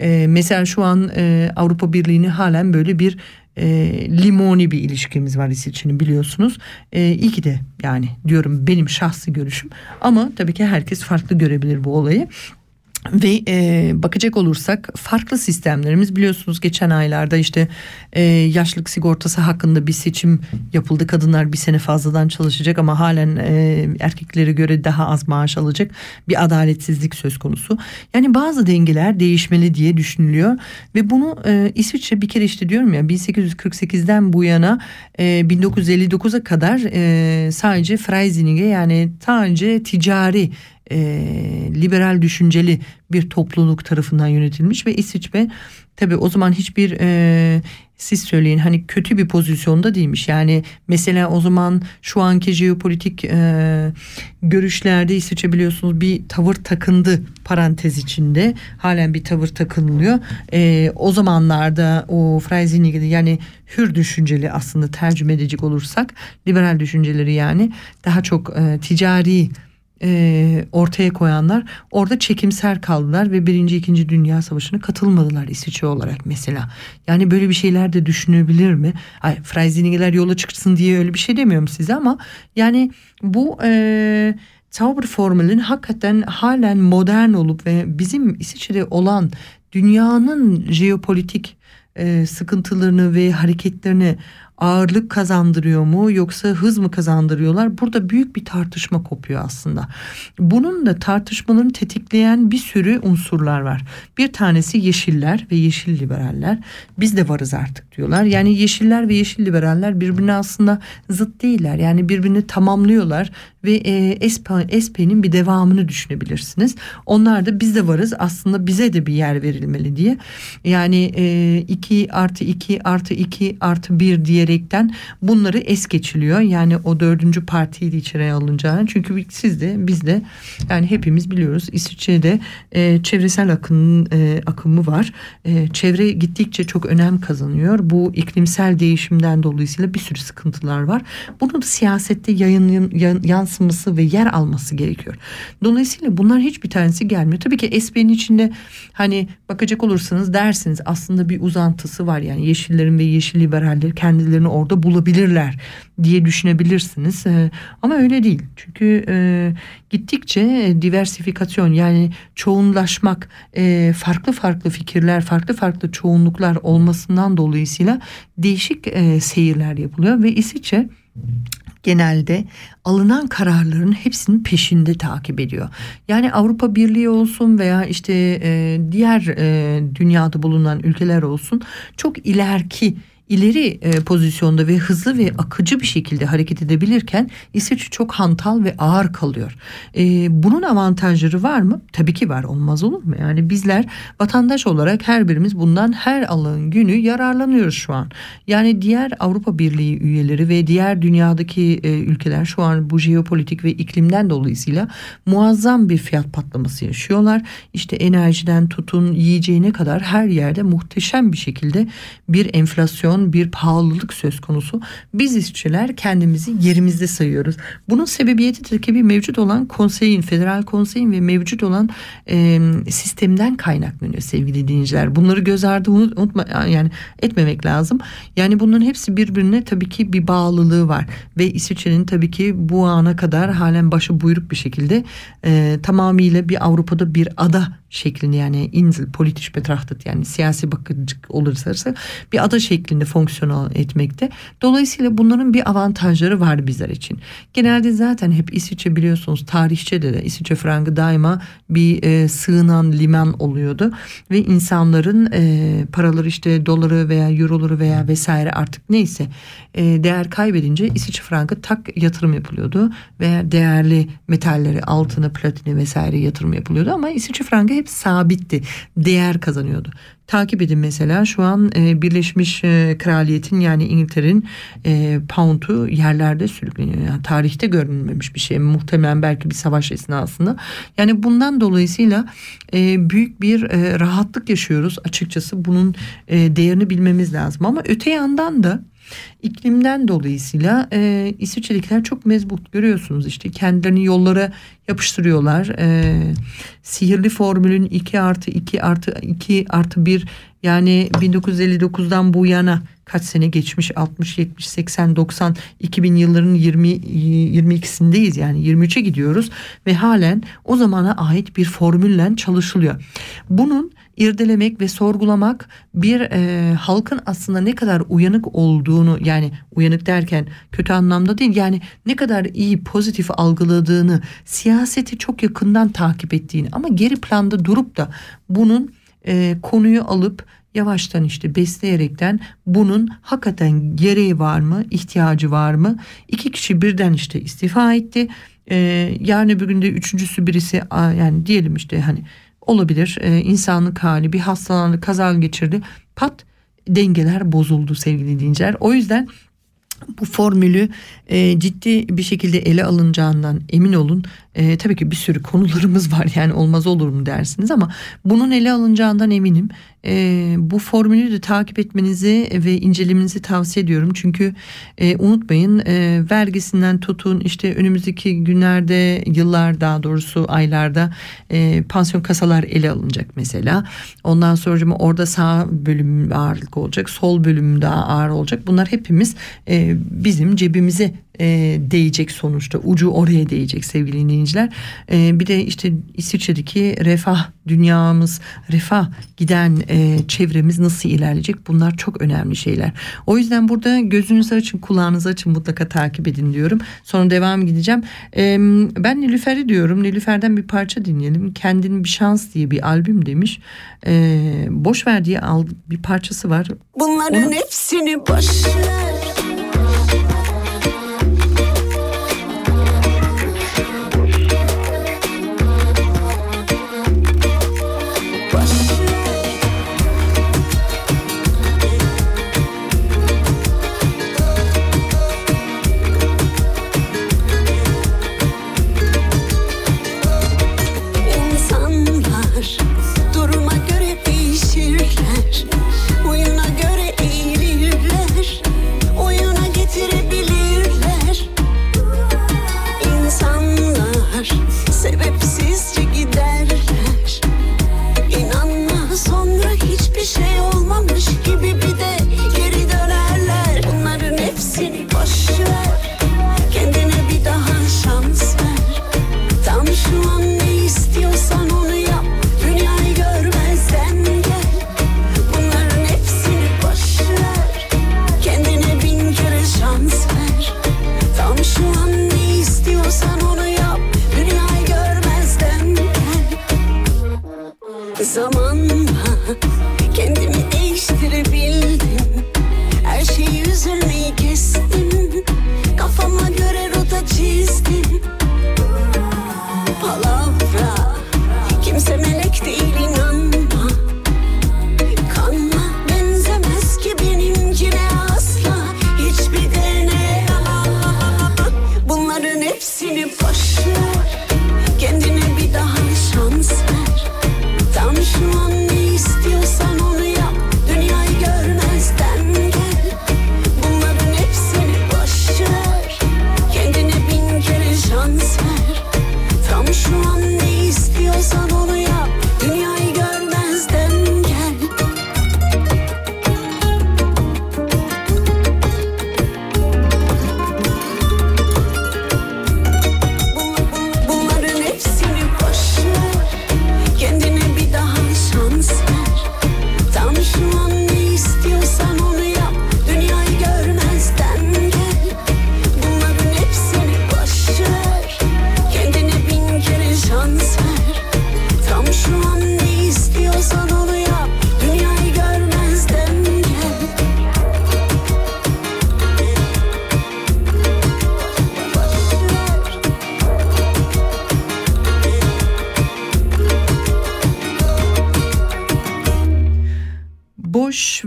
E, mesela şu an e, Avrupa Birliği'ni halen böyle bir e, limoni bir ilişkimiz var İsviçre'nin biliyorsunuz. E, iyi ki de yani diyorum benim şahsi görüşüm ama tabii ki herkes farklı görebilir bu olayı. Ve e, bakacak olursak farklı sistemlerimiz biliyorsunuz geçen aylarda işte e, yaşlık sigortası hakkında bir seçim yapıldı. Kadınlar bir sene fazladan çalışacak ama halen e, erkeklere göre daha az maaş alacak bir adaletsizlik söz konusu. Yani bazı dengeler değişmeli diye düşünülüyor ve bunu e, İsviçre bir kere işte diyorum ya 1848'den bu yana e, 1959'a kadar e, sadece Freisinige yani sadece ticari e, liberal düşünceli bir topluluk tarafından yönetilmiş ve İsviçre tabi o zaman hiçbir e, siz söyleyin hani kötü bir pozisyonda değilmiş. Yani mesela o zaman şu anki jeopolitik e, görüşlerde İsviçre biliyorsunuz bir tavır takındı parantez içinde. Halen bir tavır takınılıyor. E, o zamanlarda o Freisinnig'de yani hür düşünceli aslında tercüme edecek olursak liberal düşünceleri yani daha çok e, ticari e, ortaya koyanlar orada çekimser kaldılar ve birinci ikinci dünya savaşına katılmadılar İsviçre olarak mesela. Yani böyle bir şeyler de düşünebilir mi? Ay, Freisinnig'ler yola çıksın diye öyle bir şey demiyorum size ama yani bu e, Zauber formülün hakikaten halen modern olup ve bizim İsviçre'de olan dünyanın jeopolitik e, sıkıntılarını ve hareketlerini ağırlık kazandırıyor mu yoksa hız mı kazandırıyorlar? Burada büyük bir tartışma kopuyor aslında. Bunun da tartışmalarını tetikleyen bir sürü unsurlar var. Bir tanesi yeşiller ve yeşil liberaller. Biz de varız artık diyorlar. Yani yeşiller ve yeşil liberaller birbirine aslında zıt değiller. Yani birbirini tamamlıyorlar ve e, SP, SP'nin bir devamını düşünebilirsiniz. Onlar da biz de varız aslında bize de bir yer verilmeli diye. Yani e, 2 artı 2 artı 2 artı 1 diyerekten bunları es geçiliyor. Yani o dördüncü partiyi de içeriye alınacağını. Çünkü siz de biz de yani hepimiz biliyoruz İsviçre'de e, çevresel akım, e, akımı var. E, çevre gittikçe çok önem kazanıyor. Bu iklimsel değişimden dolayısıyla bir sürü sıkıntılar var. Bunun siyasette yayın, yansıması ve yer alması gerekiyor. Dolayısıyla bunlar hiçbir tanesi gelmiyor. Tabii ki SP'nin içinde hani bakacak olursanız dersiniz aslında bir uzantısı var. Yani yeşillerin ve yeşil liberaller kendilerini orada bulabilirler diye düşünebilirsiniz. Ee, ama öyle değil. Çünkü e, gittikçe diversifikasyon yani çoğunlaşmak, e, farklı farklı fikirler, farklı farklı çoğunluklar olmasından dolayısıyla değişik e, seyirler yapılıyor ve İsviçre genelde alınan kararların hepsinin peşinde takip ediyor. Yani Avrupa Birliği olsun veya işte diğer dünyada bulunan ülkeler olsun çok ileriki ileri e, pozisyonda ve hızlı ve akıcı bir şekilde hareket edebilirken İsviçre çok hantal ve ağır kalıyor. E, bunun avantajları var mı? Tabii ki var. Olmaz olur mu? Yani bizler vatandaş olarak her birimiz bundan her alın günü yararlanıyoruz şu an. Yani diğer Avrupa Birliği üyeleri ve diğer dünyadaki e, ülkeler şu an bu jeopolitik ve iklimden dolayısıyla muazzam bir fiyat patlaması yaşıyorlar. İşte enerjiden tutun yiyeceğine kadar her yerde muhteşem bir şekilde bir enflasyon enflasyon, bir pahalılık söz konusu. Biz işçiler kendimizi yerimizde sayıyoruz. Bunun sebebiyeti tabii mevcut olan konseyin, federal konseyin ve mevcut olan e, sistemden kaynaklanıyor sevgili dinleyiciler. Bunları göz ardı unutma yani etmemek lazım. Yani bunların hepsi birbirine tabii ki bir bağlılığı var ve İsviçre'nin tabii ki bu ana kadar halen başı buyruk bir şekilde e, tamamıyla bir Avrupa'da bir ada şeklinde yani insel politisch betrachtet yani siyasi bakıcı olursa bir ada şeklinde fonksiyonel etmekte. Dolayısıyla bunların bir avantajları var bizler için. Genelde zaten hep İsviçre biliyorsunuz tarihçe de, İsviçre frangı daima bir e, sığınan liman oluyordu ve insanların e, paraları işte doları veya euroları veya vesaire artık neyse e, değer kaybedince İsviçre frangı tak yatırım yapılıyordu veya değerli metalleri altına platini vesaire yatırım yapılıyordu ama İsviçre frangı hep sabitti. Değer kazanıyordu. Takip edin mesela şu an e, Birleşmiş e, Kraliyet'in yani İngiltere'nin e, pound'u yerlerde sürükleniyor. Yani tarihte görünmemiş bir şey. Muhtemelen belki bir savaş esnasında. Yani bundan dolayısıyla e, büyük bir e, rahatlık yaşıyoruz. Açıkçası bunun e, değerini bilmemiz lazım. Ama öte yandan da iklimden dolayısıyla e, İsviçre'dekiler çok mezbut görüyorsunuz işte kendilerini yollara yapıştırıyorlar. E, sihirli formülün 2 artı 2 artı 2 artı 1 yani 1959'dan bu yana kaç sene geçmiş 60 70 80 90 2000 yılların 20 22'sindeyiz yani 23'e gidiyoruz ve halen o zamana ait bir formülle çalışılıyor. Bunun irdelemek ve sorgulamak bir e, halkın aslında ne kadar uyanık olduğunu yani uyanık derken kötü anlamda değil yani ne kadar iyi pozitif algıladığını siyaseti çok yakından takip ettiğini ama geri planda durup da bunun e, konuyu alıp yavaştan işte besleyerekten bunun hakikaten gereği var mı ihtiyacı var mı? İki kişi birden işte istifa etti. Ee, yarın öbür günde üçüncüsü birisi yani diyelim işte hani olabilir. Ee, insanlık hali bir hastalandı, kaza geçirdi. Pat dengeler bozuldu sevgili dinleyiciler. O yüzden bu formülü e, ciddi bir şekilde ele alınacağından emin olun. E, tabii ki bir sürü konularımız var yani olmaz olur mu dersiniz ama bunun ele alınacağından eminim. E, bu formülü de takip etmenizi ve incelemenizi tavsiye ediyorum. Çünkü e, unutmayın e, vergisinden tutun işte önümüzdeki günlerde yıllar daha doğrusu aylarda e, pansiyon kasalar ele alınacak mesela. Ondan sonra orada sağ bölüm ağırlık olacak sol bölüm daha ağır olacak. Bunlar hepimiz e, bizim cebimize e, değecek sonuçta ucu oraya değecek sevgili dinleyiciler. E, bir de işte İsviçre'deki refah dünyamız refah giden e, çevremiz nasıl ilerleyecek bunlar çok önemli şeyler. O yüzden burada gözünüzü açın kulağınızı açın mutlaka takip edin diyorum. Sonra devam gideceğim. E, ben Nilüfer'i diyorum. Nilüfer'den bir parça dinleyelim. Kendin bir şans diye bir albüm demiş. E, boş ver diye al, bir parçası var. Bunların Onu... hepsini boş ver.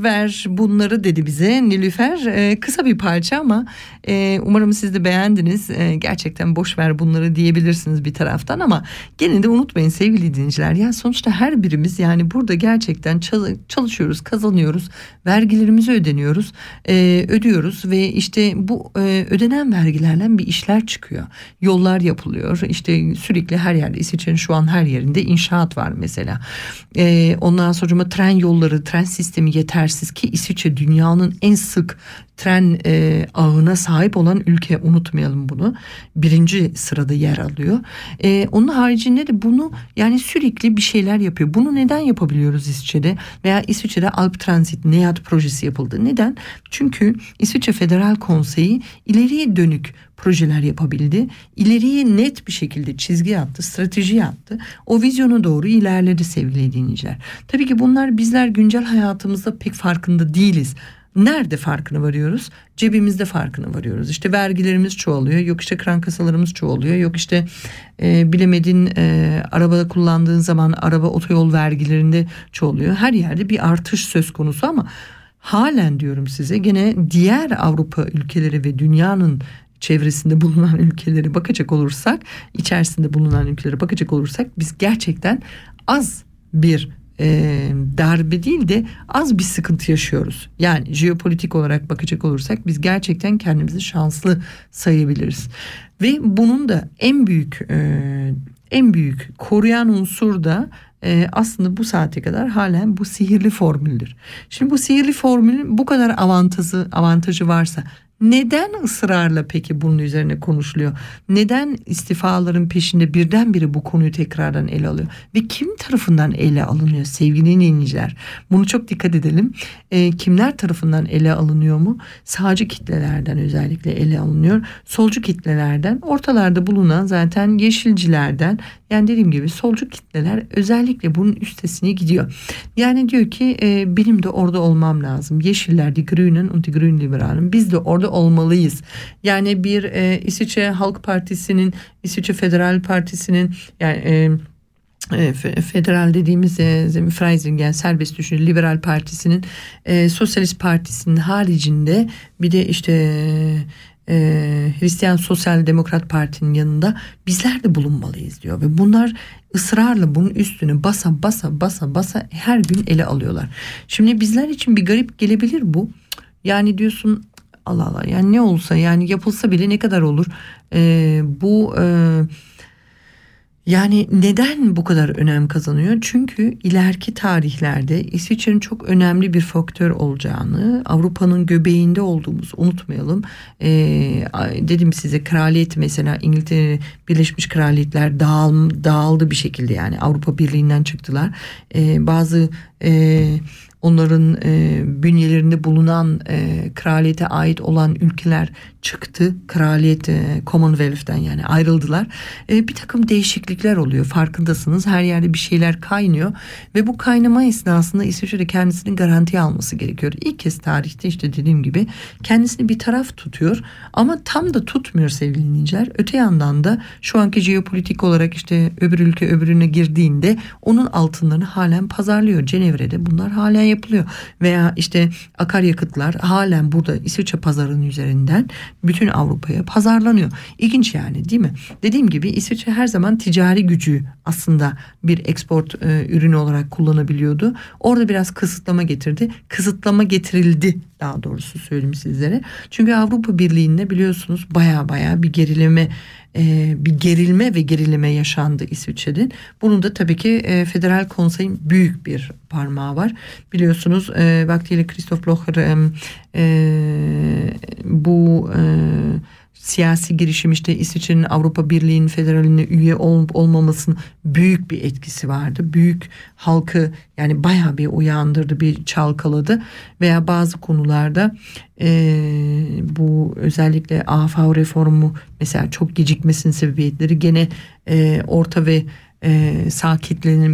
Boş ver bunları dedi bize Nilüfer. E, kısa bir parça ama e, umarım siz de beğendiniz. E, gerçekten boş ver bunları diyebilirsiniz bir taraftan ama gene de unutmayın sevgili dinleyiciler. Ya sonuçta her birimiz yani burada gerçekten çalışıyoruz, kazanıyoruz, vergilerimizi ödeniyoruz, e, ödüyoruz ve işte bu e, ödenen vergilerle bir işler çıkıyor. Yollar yapılıyor. İşte sürekli her yerde İsviçre'nin şu an her yerinde inşaat var mesela. E, ondan sonra tren yolları, tren sistemi yetersiz ki İsviçre dünyanın en sık tren e, ağına sahip olan ülke unutmayalım bunu. Birinci sırada yer alıyor. E, onun haricinde de bunu yani sürekli bir şeyler yapıyor. Bunu neden yapabiliyoruz İsviçre'de? Veya İsviçre'de Alp Transit NEAT projesi yapıldı. Neden? Çünkü İsviçre Federal Konseyi ileriye dönük projeler yapabildi. İleriye net bir şekilde çizgi attı, strateji yaptı. O vizyona doğru ilerledi sevgili dinleyiciler. Tabii ki bunlar bizler güncel hayatımızda pek farkında değiliz. Nerede farkını varıyoruz? Cebimizde farkını varıyoruz. İşte vergilerimiz çoğalıyor. Yok işte kran kasalarımız çoğalıyor. Yok işte e, bilemedin e, araba kullandığın zaman araba otoyol vergilerinde çoğalıyor. Her yerde bir artış söz konusu ama halen diyorum size gene diğer Avrupa ülkeleri ve dünyanın çevresinde bulunan ülkeleri bakacak olursak, içerisinde bulunan ülkeleri bakacak olursak biz gerçekten az bir e, darbe değil de az bir sıkıntı yaşıyoruz. Yani jeopolitik olarak bakacak olursak biz gerçekten kendimizi şanslı sayabiliriz. Ve bunun da en büyük e, en büyük koruyan unsur da e, aslında bu saate kadar halen bu sihirli formüldür. Şimdi bu sihirli formülün bu kadar avantajı avantajı varsa neden ısrarla peki bunun üzerine konuşuluyor? Neden istifaların peşinde birdenbire bu konuyu tekrardan ele alıyor? Ve kim tarafından ele alınıyor sevgili dinleyiciler? Bunu çok dikkat edelim. E, kimler tarafından ele alınıyor mu? Sağcı kitlelerden özellikle ele alınıyor. Solcu kitlelerden, ortalarda bulunan zaten yeşilcilerden yani dediğim gibi solcu kitleler özellikle bunun üstesine gidiyor. Yani diyor ki e, benim de orada olmam lazım. Yeşiller, die Grünen und die Grün Liberalen biz de orada olmalıyız. Yani bir e, İsviçre Halk Partisi'nin, İsviçre Federal Partisi'nin yani e, e federal dediğimiz e, Freisingen serbest düşünce liberal partisinin e, sosyalist partisinin haricinde bir de işte e, Hristiyan Sosyal Demokrat Parti'nin yanında bizler de bulunmalıyız diyor ve bunlar ısrarla bunun üstüne basa basa basa basa her gün ele alıyorlar. Şimdi bizler için bir garip gelebilir bu. Yani diyorsun Allah Allah yani ne olsa yani yapılsa bile ne kadar olur ee, bu e, yani neden bu kadar önem kazanıyor? Çünkü ileriki tarihlerde İsviçre'nin çok önemli bir faktör olacağını, Avrupa'nın göbeğinde olduğumuzu unutmayalım. Ee, dedim size kraliyet mesela İngiltere Birleşmiş Kraliyetler dağıl, dağıldı bir şekilde yani Avrupa Birliği'nden çıktılar. Ee, bazı e, onların e, bünyelerinde bulunan e, kraliyete ait olan ülkeler çıktı. Kraliyet e, Commonwealth'ten yani ayrıldılar. E, bir takım değişiklikler oluyor farkındasınız. Her yerde bir şeyler kaynıyor ve bu kaynama esnasında İsviçre kendisini garantiye alması gerekiyor. İlk kez tarihte işte dediğim gibi kendisini bir taraf tutuyor ama tam da tutmuyor sevgili dinleyiciler. Öte yandan da şu anki jeopolitik olarak işte öbür ülke öbürüne girdiğinde onun altınlarını halen pazarlıyor. Cenevre'de bunlar halen yapılıyor. Veya işte akaryakıtlar halen burada İsviçre pazarının üzerinden bütün Avrupa'ya pazarlanıyor. İlginç yani değil mi? Dediğim gibi İsviçre her zaman ticari gücü aslında bir export e, ürünü olarak kullanabiliyordu. Orada biraz kısıtlama getirdi. Kısıtlama getirildi daha doğrusu söyleyeyim sizlere. Çünkü Avrupa Birliği'nde biliyorsunuz baya baya bir gerileme e, bir gerilme ve gerileme yaşandı İsviçre'de. Bunun da tabii ki e, Federal Konsey'in büyük bir parmağı var. Biliyorsunuz e, vaktiyle Christoph Blocher e, bu e, siyasi girişim işte İsviçre'nin Avrupa Birliği'nin federaline üye olup olmamasının büyük bir etkisi vardı. Büyük halkı yani baya bir uyandırdı, bir çalkaladı veya bazı konularda e, bu özellikle AFA reformu mesela çok gecikmesinin sebebiyetleri gene e, orta ve e, sağ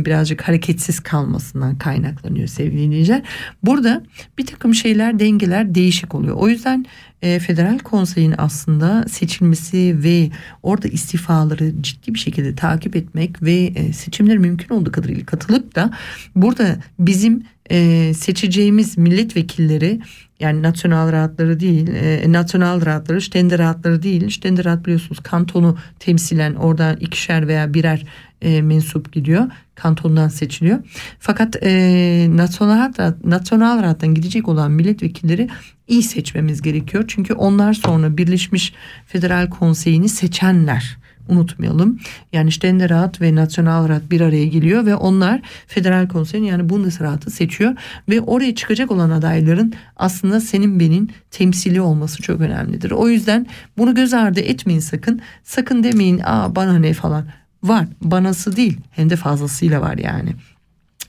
birazcık hareketsiz kalmasından kaynaklanıyor sevgili. Burada bir takım şeyler dengeler değişik oluyor. O yüzden e, federal konseyin aslında seçilmesi ve orada istifaları ciddi bir şekilde takip etmek ve e, seçimler mümkün olduğu kadarıyla katılıp da burada bizim e, seçeceğimiz milletvekilleri yani nasyonal rahatları değil, e, nasyonal rahatları, stende rahatları değil. Stende rahat biliyorsunuz kantonu temsilen oradan ikişer veya birer e, mensup gidiyor. Kantondan seçiliyor. Fakat e, nasyonal, nasyonal rahattan gidecek olan milletvekilleri iyi seçmemiz gerekiyor. Çünkü onlar sonra Birleşmiş Federal Konseyi'ni seçenler unutmayalım. Yani Ständerat ve Nationalrat bir araya geliyor ve onlar Federal Konseyin yani Bundesrat'ı seçiyor ve oraya çıkacak olan adayların aslında senin benim temsili olması çok önemlidir. O yüzden bunu göz ardı etmeyin sakın. Sakın demeyin aa bana ne falan. Var banası değil hem de fazlasıyla var yani.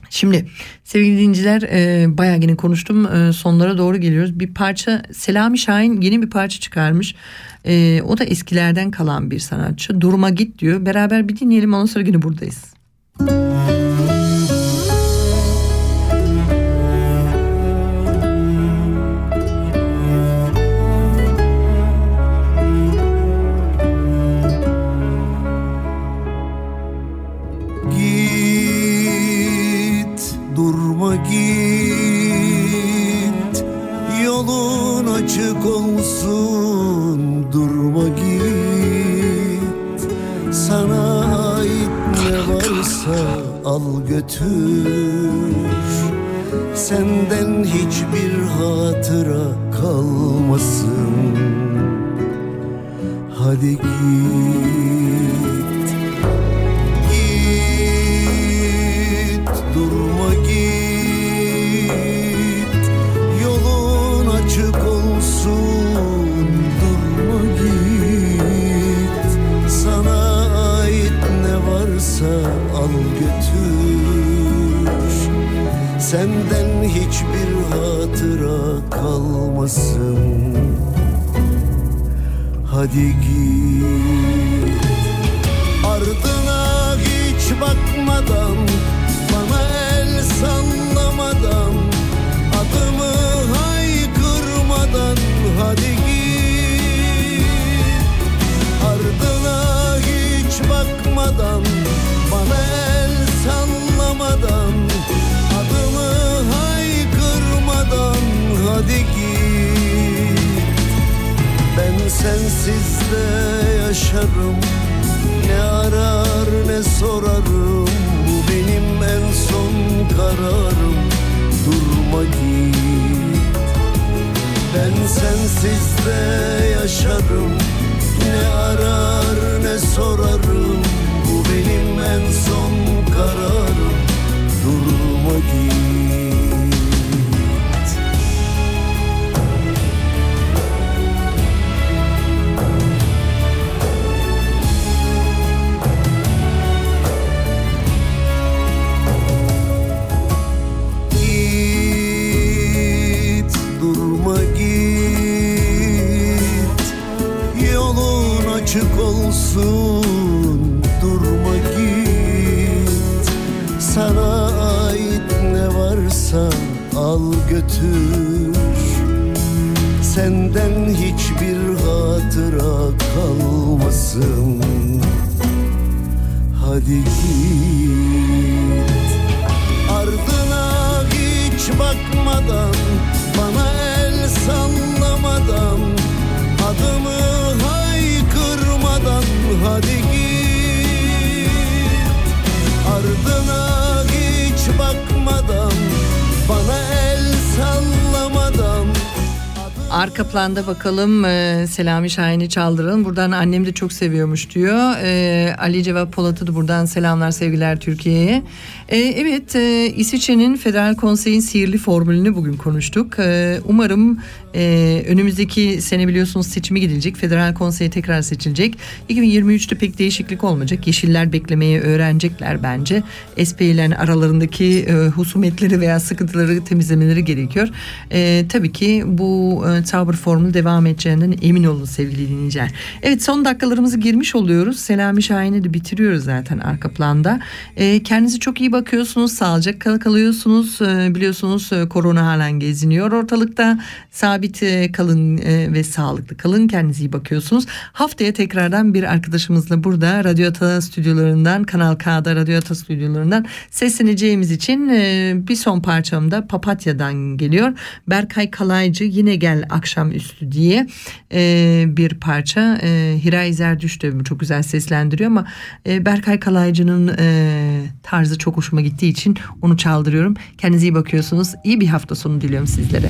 Şimdi sevgili dinleyiciler e, bayağı yine konuştum e, sonlara doğru geliyoruz. Bir parça Selami Şahin yeni bir parça çıkarmış. E, o da eskilerden kalan bir sanatçı. Durma git diyor. Beraber bir dinleyelim ondan sonra yine buradayız. Git, al götür. Senden hiçbir hatıra kalmasın. Hadi git al götür. Senden hiçbir hatıra kalmasın. Hadi git. Ardına hiç bakmadan Bana el sallamadan Hadi git. Ben sensiz de yaşarım. Ne arar ne sorarım. Bu benim en son kararım. Durma git. Ben sensiz de yaşarım. Ne arar ne sorarım. Bu benim en son kararım olsun Durma git. Sana ait ne varsa al götür. Senden hiçbir hatıra kalmasın. Hadi git. Ardına hiç bakmadan Hadi git Ardına hiç bakmadan Bana el sallamadan Arka planda bakalım e, Selami Şahin'i çaldıralım. Buradan annem de çok seviyormuş diyor. E, Ali Cevap Polat'ı da buradan selamlar sevgiler Türkiye'ye. E, evet e, İsviçre'nin Federal Konsey'in sihirli formülünü bugün konuştuk. E, umarım e, önümüzdeki sene biliyorsunuz seçimi gidilecek. Federal Konsey tekrar seçilecek. 2023'te pek değişiklik olmayacak. Yeşiller beklemeyi öğrenecekler bence. SP ile aralarındaki e, husumetleri veya sıkıntıları temizlemeleri gerekiyor. E, tabii ki bu e, Zauberformül devam edeceğinden emin olun sevgili dinleyiciler. Evet son dakikalarımızı girmiş oluyoruz. Selami Şahin'i de bitiriyoruz zaten arka planda. E, kendinize çok iyi bakıyorsunuz. Sağlıcakla kalıyorsunuz. E, biliyorsunuz e, korona halen geziniyor ortalıkta. Sabit e, kalın e, ve sağlıklı kalın. Kendinize iyi bakıyorsunuz. Haftaya tekrardan bir arkadaşımızla burada Radyo Ata stüdyolarından Kanal K'da Radyo Ata stüdyolarından sesleneceğimiz için e, bir son parçam da Papatya'dan geliyor. Berkay Kalaycı yine gel akşamüstü diye e, bir parça. Hiray Zerdüş de çok güzel seslendiriyor ama Berkay Kalaycı'nın tarzı çok hoşuma gittiği için onu çaldırıyorum. Kendinize iyi bakıyorsunuz. İyi bir hafta sonu diliyorum sizlere.